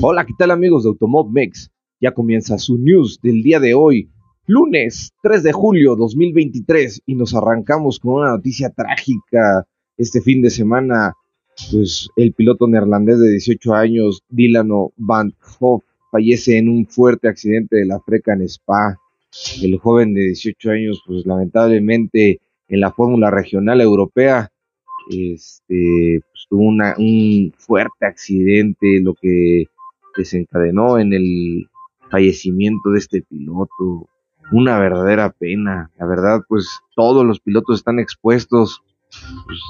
Hola, ¿qué tal amigos de Automob Mex? Ya comienza su news del día de hoy, lunes 3 de julio 2023 y nos arrancamos con una noticia trágica este fin de semana. Pues el piloto neerlandés de 18 años, Dilano Van Hoff, fallece en un fuerte accidente de la freca en Spa. El joven de 18 años, pues lamentablemente en la Fórmula Regional Europea, este, pues, tuvo un fuerte accidente, lo que desencadenó en el fallecimiento de este piloto. Una verdadera pena. La verdad, pues todos los pilotos están expuestos pues,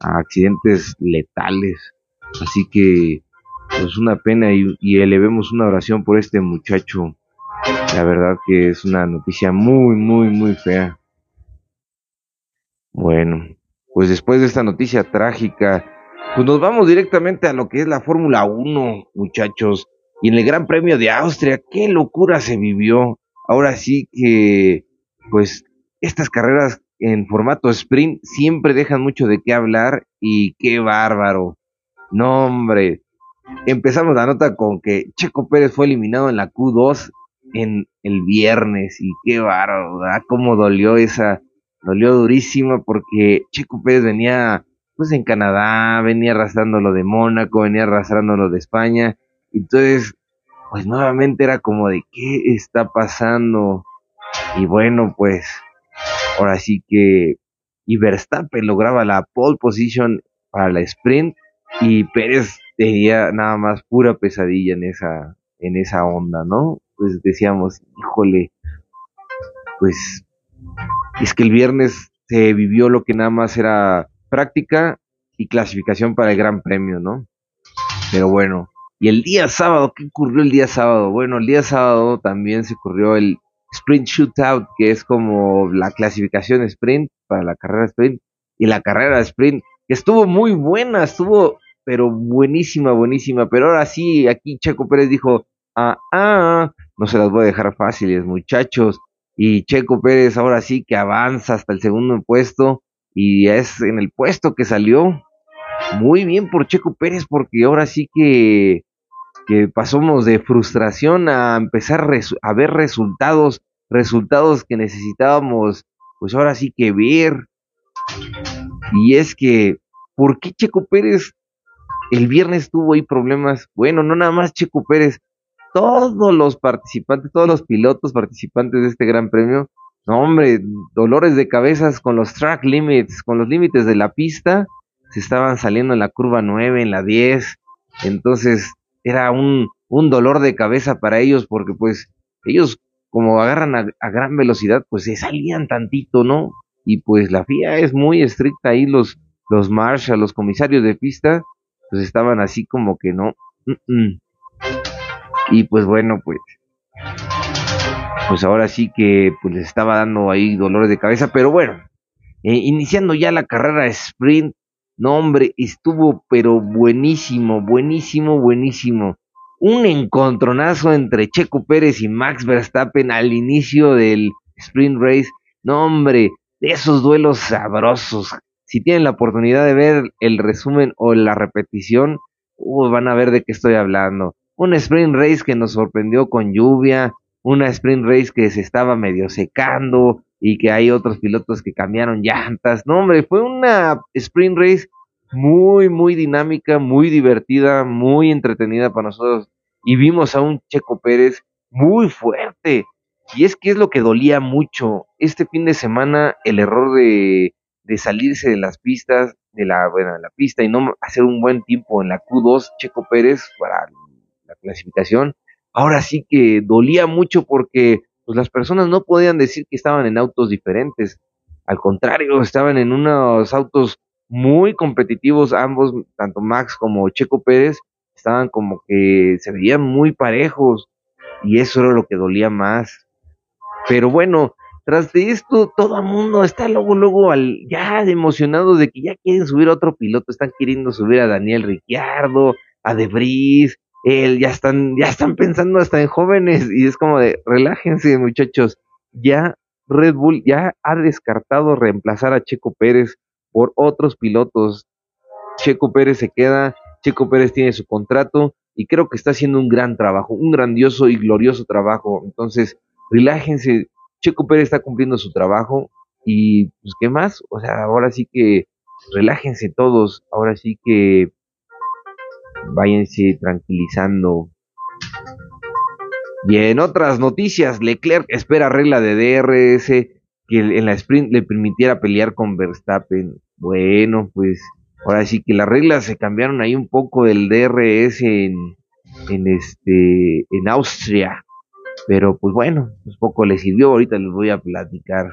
a accidentes letales. Así que, pues una pena y, y elevemos una oración por este muchacho. La verdad que es una noticia muy, muy, muy fea. Bueno, pues después de esta noticia trágica, pues nos vamos directamente a lo que es la Fórmula 1, muchachos. Y en el Gran Premio de Austria, qué locura se vivió. Ahora sí que, pues, estas carreras en formato sprint siempre dejan mucho de qué hablar y qué bárbaro. No, hombre. Empezamos la nota con que Checo Pérez fue eliminado en la Q2 en el viernes y qué bárbaro, ¿verdad? Cómo dolió esa, dolió durísimo porque Checo Pérez venía pues en Canadá, venía arrastrando lo de Mónaco, venía arrastrando lo de España entonces, pues nuevamente era como de qué está pasando. Y bueno, pues ahora sí que y Verstappen lograba la pole position para la sprint y Pérez tenía nada más pura pesadilla en esa en esa onda, ¿no? Pues decíamos, híjole, pues es que el viernes se vivió lo que nada más era práctica y clasificación para el Gran Premio, ¿no? Pero bueno, y el día sábado, ¿qué ocurrió el día sábado? Bueno, el día sábado también se ocurrió el Sprint Shootout, que es como la clasificación sprint para la carrera sprint y la carrera sprint, que estuvo muy buena, estuvo pero buenísima, buenísima. Pero ahora sí, aquí Checo Pérez dijo, ah, ah, no se las voy a dejar fáciles, muchachos. Y Checo Pérez ahora sí que avanza hasta el segundo puesto y es en el puesto que salió. Muy bien por Checo Pérez porque ahora sí que que pasamos de frustración a empezar a ver resultados, resultados que necesitábamos, pues ahora sí que ver. Y es que, ¿por qué Checo Pérez el viernes tuvo ahí problemas? Bueno, no nada más Checo Pérez, todos los participantes, todos los pilotos participantes de este gran premio, no hombre, dolores de cabezas con los track limits, con los límites de la pista, se estaban saliendo en la curva 9, en la 10, entonces era un, un dolor de cabeza para ellos porque pues ellos como agarran a, gran velocidad pues se salían tantito, ¿no? Y pues la FIA es muy estricta ahí, los, los marshals, los comisarios de pista, pues estaban así como que no. Y pues bueno, pues pues ahora sí que pues les estaba dando ahí dolores de cabeza, pero bueno, eh, iniciando ya la carrera sprint, no, hombre, estuvo pero buenísimo, buenísimo, buenísimo. Un encontronazo entre Checo Pérez y Max Verstappen al inicio del sprint race. No, hombre, de esos duelos sabrosos. Si tienen la oportunidad de ver el resumen o la repetición, uh, van a ver de qué estoy hablando. Un sprint race que nos sorprendió con lluvia, una sprint race que se estaba medio secando, y que hay otros pilotos que cambiaron llantas. No, hombre, fue una sprint race muy, muy dinámica, muy divertida, muy entretenida para nosotros. Y vimos a un Checo Pérez muy fuerte. Y es que es lo que dolía mucho. Este fin de semana, el error de, de salirse de las pistas, de la, bueno, de la pista y no hacer un buen tiempo en la Q2, Checo Pérez, para la clasificación. Ahora sí que dolía mucho porque pues las personas no podían decir que estaban en autos diferentes. Al contrario, estaban en unos autos muy competitivos ambos, tanto Max como Checo Pérez, estaban como que se veían muy parejos y eso era lo que dolía más. Pero bueno, tras de esto, todo el mundo está luego, luego al, ya emocionado de que ya quieren subir a otro piloto, están queriendo subir a Daniel Ricciardo, a Debris, él, ya están, ya están pensando hasta en jóvenes y es como de, relájense muchachos, ya Red Bull ya ha descartado reemplazar a Checo Pérez por otros pilotos. Checo Pérez se queda, Checo Pérez tiene su contrato y creo que está haciendo un gran trabajo, un grandioso y glorioso trabajo. Entonces, relájense, Checo Pérez está cumpliendo su trabajo y pues qué más, o sea, ahora sí que relájense todos, ahora sí que váyanse tranquilizando. Y en otras noticias, Leclerc espera regla de DRS que en la sprint le permitiera pelear con Verstappen. Bueno, pues ahora sí que las reglas se cambiaron ahí un poco el DRS en, en este en Austria. Pero pues bueno, pues poco le sirvió, ahorita les voy a platicar.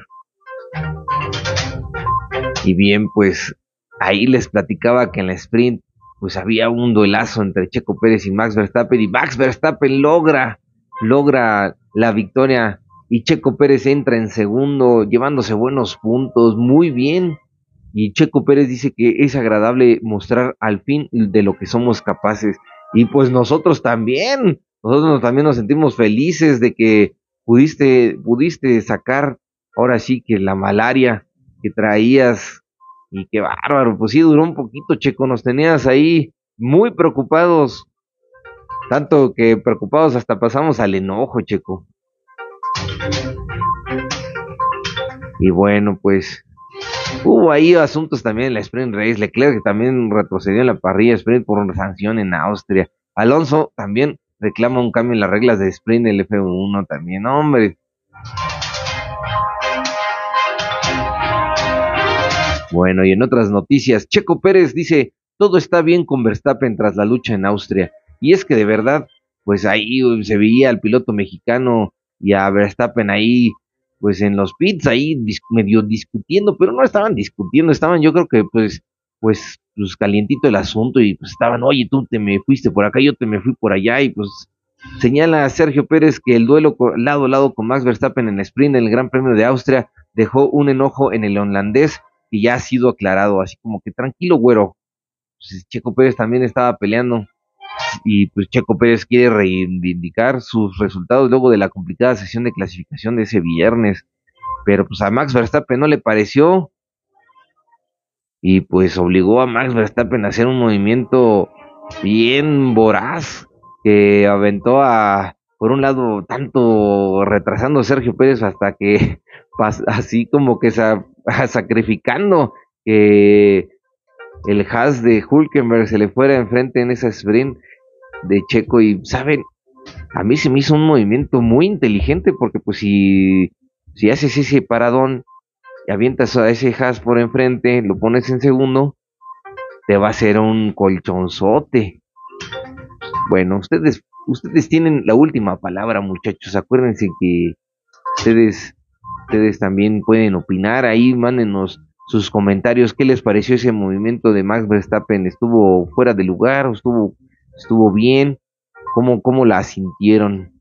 Y bien, pues ahí les platicaba que en la sprint pues había un duelazo entre Checo Pérez y Max Verstappen y Max Verstappen logra logra la victoria y Checo Pérez entra en segundo llevándose buenos puntos, muy bien. Y Checo Pérez dice que es agradable mostrar al fin de lo que somos capaces. Y pues nosotros también, nosotros también nos sentimos felices de que pudiste, pudiste sacar ahora sí que la malaria que traías y qué bárbaro, pues sí duró un poquito, Checo, nos tenías ahí muy preocupados, tanto que preocupados hasta pasamos al enojo, Checo. Y bueno, pues hubo ahí asuntos también en la Sprint Race, Leclerc que también retrocedió en la parrilla Sprint por una sanción en Austria. Alonso también reclama un cambio en las reglas de Sprint del F1 también, hombre. Bueno, y en otras noticias, Checo Pérez dice, todo está bien con Verstappen tras la lucha en Austria. Y es que de verdad, pues ahí se veía al piloto mexicano y a Verstappen ahí, pues en los pits, ahí medio discutiendo, pero no estaban discutiendo, estaban yo creo que pues, pues, pues calientito el asunto y pues estaban, oye, tú te me fuiste por acá, yo te me fui por allá y pues señala Sergio Pérez que el duelo lado a lado con Max Verstappen en el sprint en el Gran Premio de Austria dejó un enojo en el holandés y ya ha sido aclarado, así como que tranquilo, güero. Pues, Checo Pérez también estaba peleando y pues Checo Pérez quiere reivindicar sus resultados luego de la complicada sesión de clasificación de ese viernes, pero pues a Max Verstappen no le pareció y pues obligó a Max Verstappen a hacer un movimiento bien voraz que aventó a por un lado tanto retrasando a Sergio Pérez hasta que así como que sacrificando que el Haas de Hulkenberg se le fuera enfrente en esa sprint de Checo y saben, a mí se me hizo un movimiento muy inteligente porque pues si, si haces ese paradón y avientas a ese Haas por enfrente, lo pones en segundo, te va a hacer un colchonzote. Bueno, ustedes, ustedes tienen la última palabra, muchachos. Acuérdense que ustedes Ustedes también pueden opinar ahí, mándenos sus comentarios. ¿Qué les pareció ese movimiento de Max Verstappen? ¿Estuvo fuera de lugar? ¿Estuvo, estuvo bien? ¿Cómo, ¿Cómo la sintieron?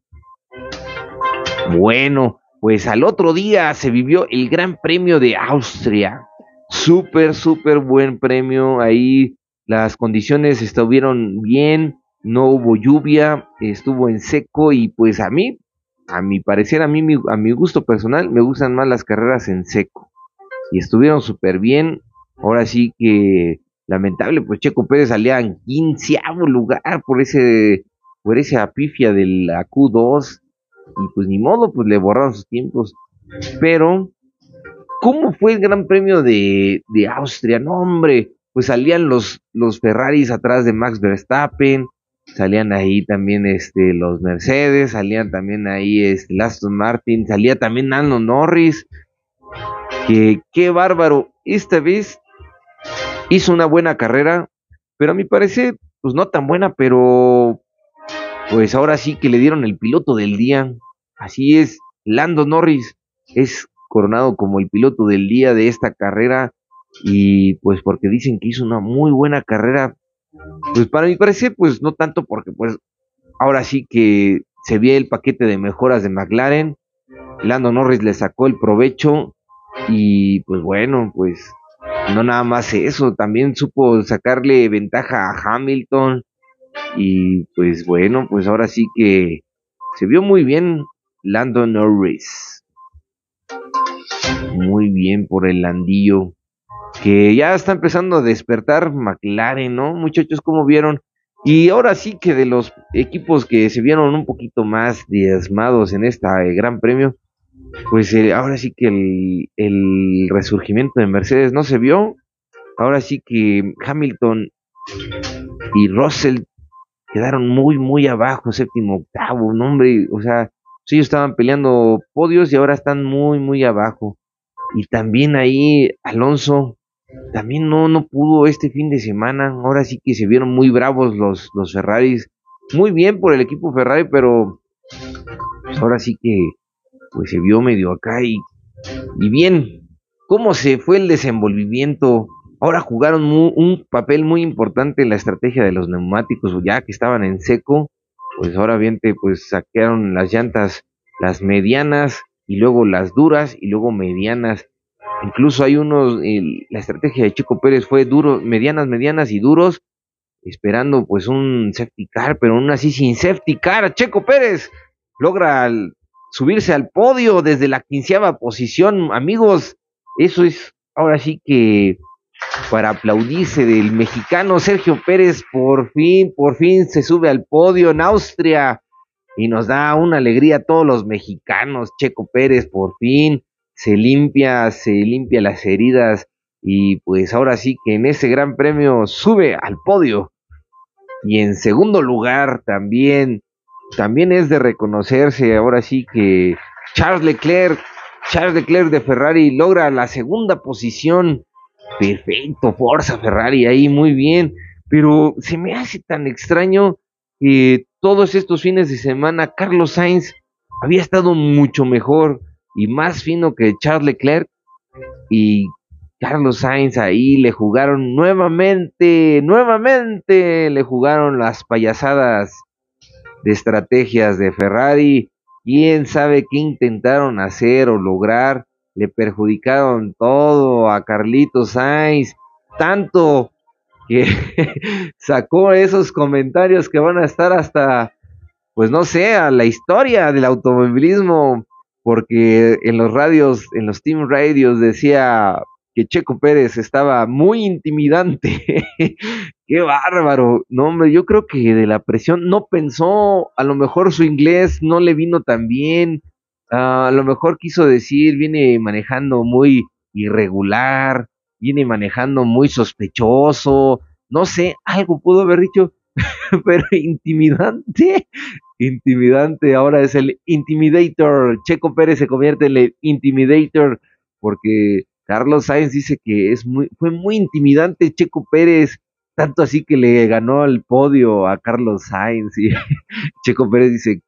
Bueno, pues al otro día se vivió el Gran Premio de Austria. Súper, súper buen premio. Ahí las condiciones estuvieron bien, no hubo lluvia, estuvo en seco y pues a mí a mi parecer, a mí, a mi gusto personal, me gustan más las carreras en seco. Y estuvieron súper bien. Ahora sí que, lamentable, pues Checo Pérez salía en quinceavo lugar por ese, por esa apifia de la Q2. Y pues ni modo, pues le borraron sus tiempos. Pero, ¿cómo fue el Gran Premio de, de Austria? No, hombre, pues salían los, los Ferraris atrás de Max Verstappen salían ahí también este los Mercedes, salían también ahí este, Aston Martin, salía también Nano Norris, que qué bárbaro, esta vez hizo una buena carrera, pero a mi parecer, pues no tan buena, pero pues ahora sí que le dieron el piloto del día, así es, Lando Norris es coronado como el piloto del día de esta carrera y pues porque dicen que hizo una muy buena carrera pues para mi parecer, pues no tanto porque pues ahora sí que se ve el paquete de mejoras de McLaren, Lando Norris le sacó el provecho y pues bueno, pues no nada más eso, también supo sacarle ventaja a Hamilton y pues bueno, pues ahora sí que se vio muy bien Lando Norris. Muy bien por el landillo que ya está empezando a despertar McLaren, ¿no? Muchachos, ¿cómo vieron Y ahora sí que de los equipos que se vieron un poquito más diezmados en este Gran Premio, pues eh, ahora sí que el, resurgimiento de Mercedes no se vio. Ahora sí que Hamilton y Russell quedaron muy, muy abajo, séptimo, octavo, no hombre, o sea, ellos estaban peleando podios y ahora están muy, muy abajo. Y también ahí Alonso también no, no pudo este fin de semana. Ahora sí que se vieron muy bravos los, los Ferraris. Muy bien por el equipo Ferrari, pero pues ahora sí que pues se vio medio acá y, y bien. ¿Cómo se fue el desenvolvimiento? Ahora jugaron un papel muy importante en la estrategia de los neumáticos, ya que estaban en seco, pues ahora bien pues saquearon las llantas, las medianas y luego las duras y luego medianas Incluso hay unos, la estrategia de Chico Pérez fue duro, medianas, medianas y duros, esperando pues un safety car, pero aún así sin safety car, Checo Pérez logra subirse al podio desde la quinceava posición, amigos, eso es ahora sí que para aplaudirse del mexicano Sergio Pérez, por fin, por fin se sube al podio en Austria y nos da una alegría a todos los mexicanos, Checo Pérez, por fin, se limpia, se limpia las heridas y pues ahora sí que en ese gran premio sube al podio. Y en segundo lugar también, también es de reconocerse ahora sí que Charles Leclerc, Charles Leclerc de Ferrari logra la segunda posición. Perfecto, fuerza Ferrari ahí muy bien, pero se me hace tan extraño que todos estos fines de semana Carlos Sainz había estado mucho mejor y más fino que Charles Leclerc y Carlos Sainz ahí le jugaron nuevamente, nuevamente le jugaron las payasadas de estrategias de Ferrari. Quién sabe qué intentaron hacer o lograr. Le perjudicaron todo a Carlitos Sainz, tanto que sacó esos comentarios que van a estar hasta, pues no sé, a la historia del automovilismo porque en los radios, en los team radios decía que Checo Pérez estaba muy intimidante. Qué bárbaro. No, hombre, yo creo que de la presión no pensó, a lo mejor su inglés no le vino tan bien. a lo mejor quiso decir, viene manejando muy irregular, viene manejando muy sospechoso. No sé, algo pudo haber dicho, pero intimidante intimidante, ahora es el intimidator. Checo Pérez se convierte en el intimidator porque Carlos Sainz dice que es muy, fue muy intimidante Checo Pérez, tanto así que le ganó el podio a Carlos Sainz y Checo Pérez dice,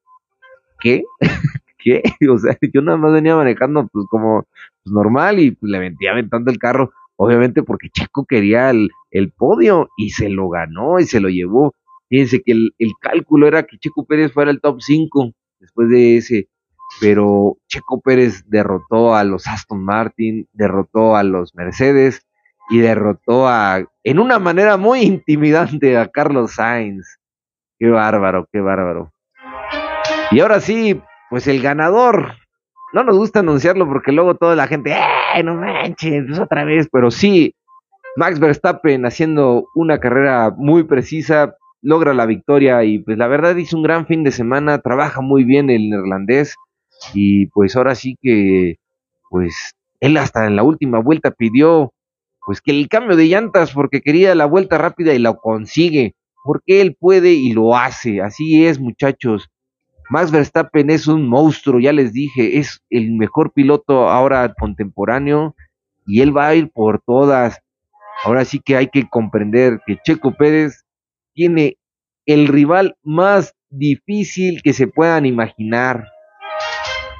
¿qué? ¿Qué? O sea, yo nada más venía manejando pues como pues, normal y pues, le venía aventando el carro, obviamente porque Checo quería el, el podio y se lo ganó y se lo llevó. Fíjense que el, cálculo era que Checo Pérez fuera el top 5 después de ese, pero Checo Pérez derrotó a los Aston Martin, derrotó a los Mercedes y derrotó a, en una manera muy intimidante, a Carlos Sainz. Qué bárbaro, qué bárbaro. Y ahora sí, pues el ganador. No nos gusta anunciarlo porque luego toda la gente, ¡eh, no manches! Pues otra vez, pero sí, Max Verstappen haciendo una carrera muy precisa, logra la victoria y pues la verdad hizo un gran fin de semana, trabaja muy bien el neerlandés y pues ahora sí que pues él hasta en la última vuelta pidió pues que el cambio de llantas porque quería la vuelta rápida y lo consigue, porque él puede y lo hace, así es muchachos. Max Verstappen es un monstruo, ya les dije, es el mejor piloto ahora contemporáneo y él va a ir por todas. Ahora sí que hay que comprender que Checo Pérez tiene el rival más difícil que se puedan imaginar.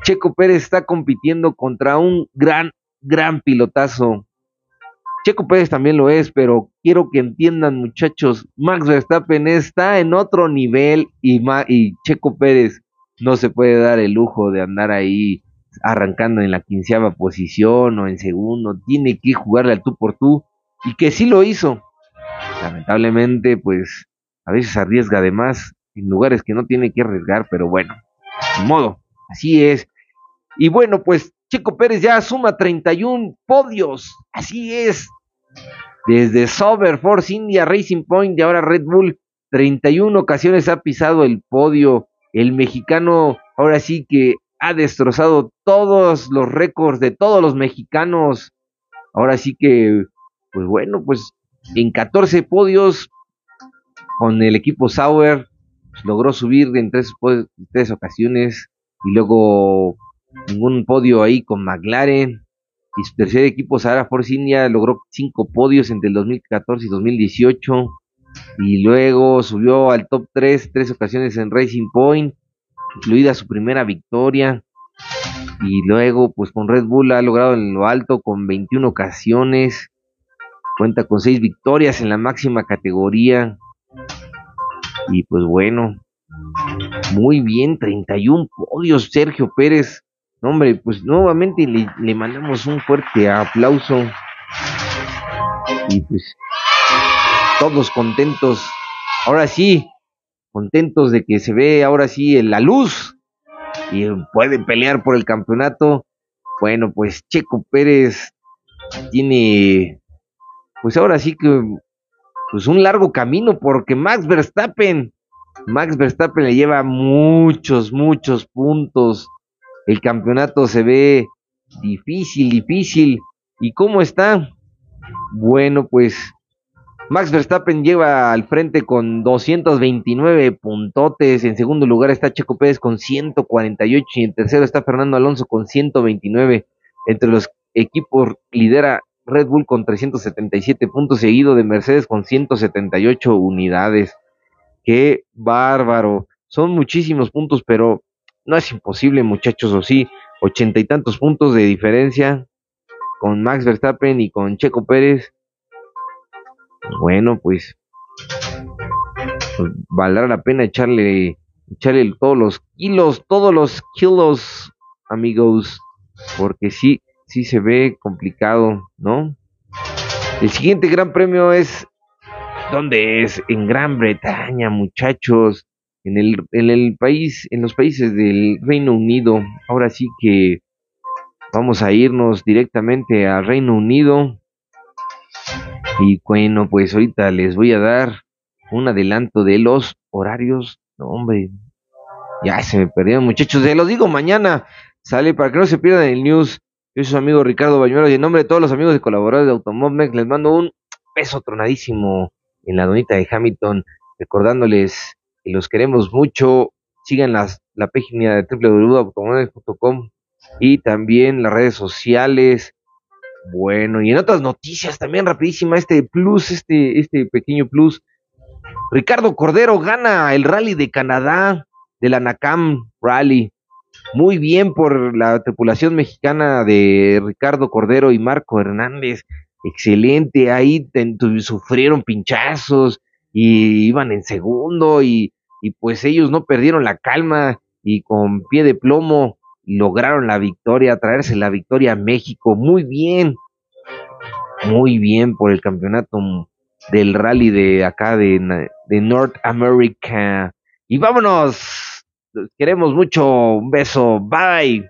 Checo Pérez está compitiendo contra un gran, gran pilotazo. Checo Pérez también lo es, pero quiero que entiendan muchachos, Max Verstappen está en otro nivel y, Checo Pérez no se puede dar el lujo de andar ahí arrancando en la quinceava posición o en segundo, tiene que jugarle al tú por tú y que sí lo hizo, lamentablemente, pues a veces arriesga de más en lugares que no tiene que arriesgar, pero bueno, de modo, así es. Y bueno, pues Checo Pérez ya suma 31 podios, así es. Desde Sauber, Force India, Racing Point y ahora Red Bull, 31 ocasiones ha pisado el podio. El mexicano ahora sí que ha destrozado todos los récords de todos los mexicanos. Ahora sí que, pues bueno, pues en 14 podios con el equipo Sauer pues, logró subir en tres, tres ocasiones y luego ningún podio ahí con McLaren y su tercer equipo Sahara Force India logró cinco podios entre el 2014 y 2018 y luego subió al top 3 tres ocasiones en Racing Point incluida su primera victoria. Y luego pues con Red Bull ha logrado en lo alto con 21 ocasiones. Cuenta con seis victorias en la máxima categoría. Y pues bueno muy bien 31 podios Sergio Pérez hombre pues nuevamente le, le mandamos un fuerte aplauso y pues todos contentos ahora sí contentos de que se ve ahora sí la luz y puede pelear por el campeonato. Bueno, pues Checo Pérez tiene, pues ahora sí que, pues un largo camino porque Max Verstappen, Max Verstappen le lleva muchos, muchos puntos. El campeonato se ve difícil, difícil. ¿Y cómo está? Bueno, pues Max Verstappen lleva al frente con 229 puntotes. En segundo lugar está Checo Pérez con 148 y en tercero está Fernando Alonso con 129. Entre los equipos lidera Red Bull con 377 puntos, seguido de Mercedes con 178 unidades. Qué bárbaro. Son muchísimos puntos, pero no es imposible, muchachos, o sí. Ochenta y tantos puntos de diferencia con Max Verstappen y con Checo Pérez bueno, pues, pues, valdrá la pena echarle, echarle todos los kilos, todos los kilos, amigos, porque sí, sí se ve complicado, ¿no? El siguiente gran premio es, ¿dónde es? En Gran Bretaña, muchachos, en el, en el país, en los países del Reino Unido. Ahora sí que vamos a irnos directamente al Reino Unido y bueno, pues ahorita les voy a dar un adelanto de los horarios. No, hombre, ya se me perdieron, muchachos. Se los digo mañana. Sale para que no se pierdan el news. Yo soy su amigo Ricardo Bañuelos y en nombre de todos los amigos y colaboradores de Automomex les mando un beso tronadísimo en la donita de Hamilton, recordándoles los queremos mucho. Sigan las, la página de www.automomex.com y también las redes sociales bueno, y en otras noticias también rapidísima, este plus, este, este pequeño plus. Ricardo Cordero gana el rally de Canadá, de la Nakam Rally. Muy bien por la tripulación mexicana de Ricardo Cordero y Marco Hernández. Excelente, ahí sufrieron pinchazos y iban en segundo y, y pues ellos no perdieron la calma y con pie de plomo lograron la victoria, traerse la victoria a México. Muy bien, muy bien por el campeonato del rally de acá de, de North America. Y vámonos, queremos mucho, un beso, bye.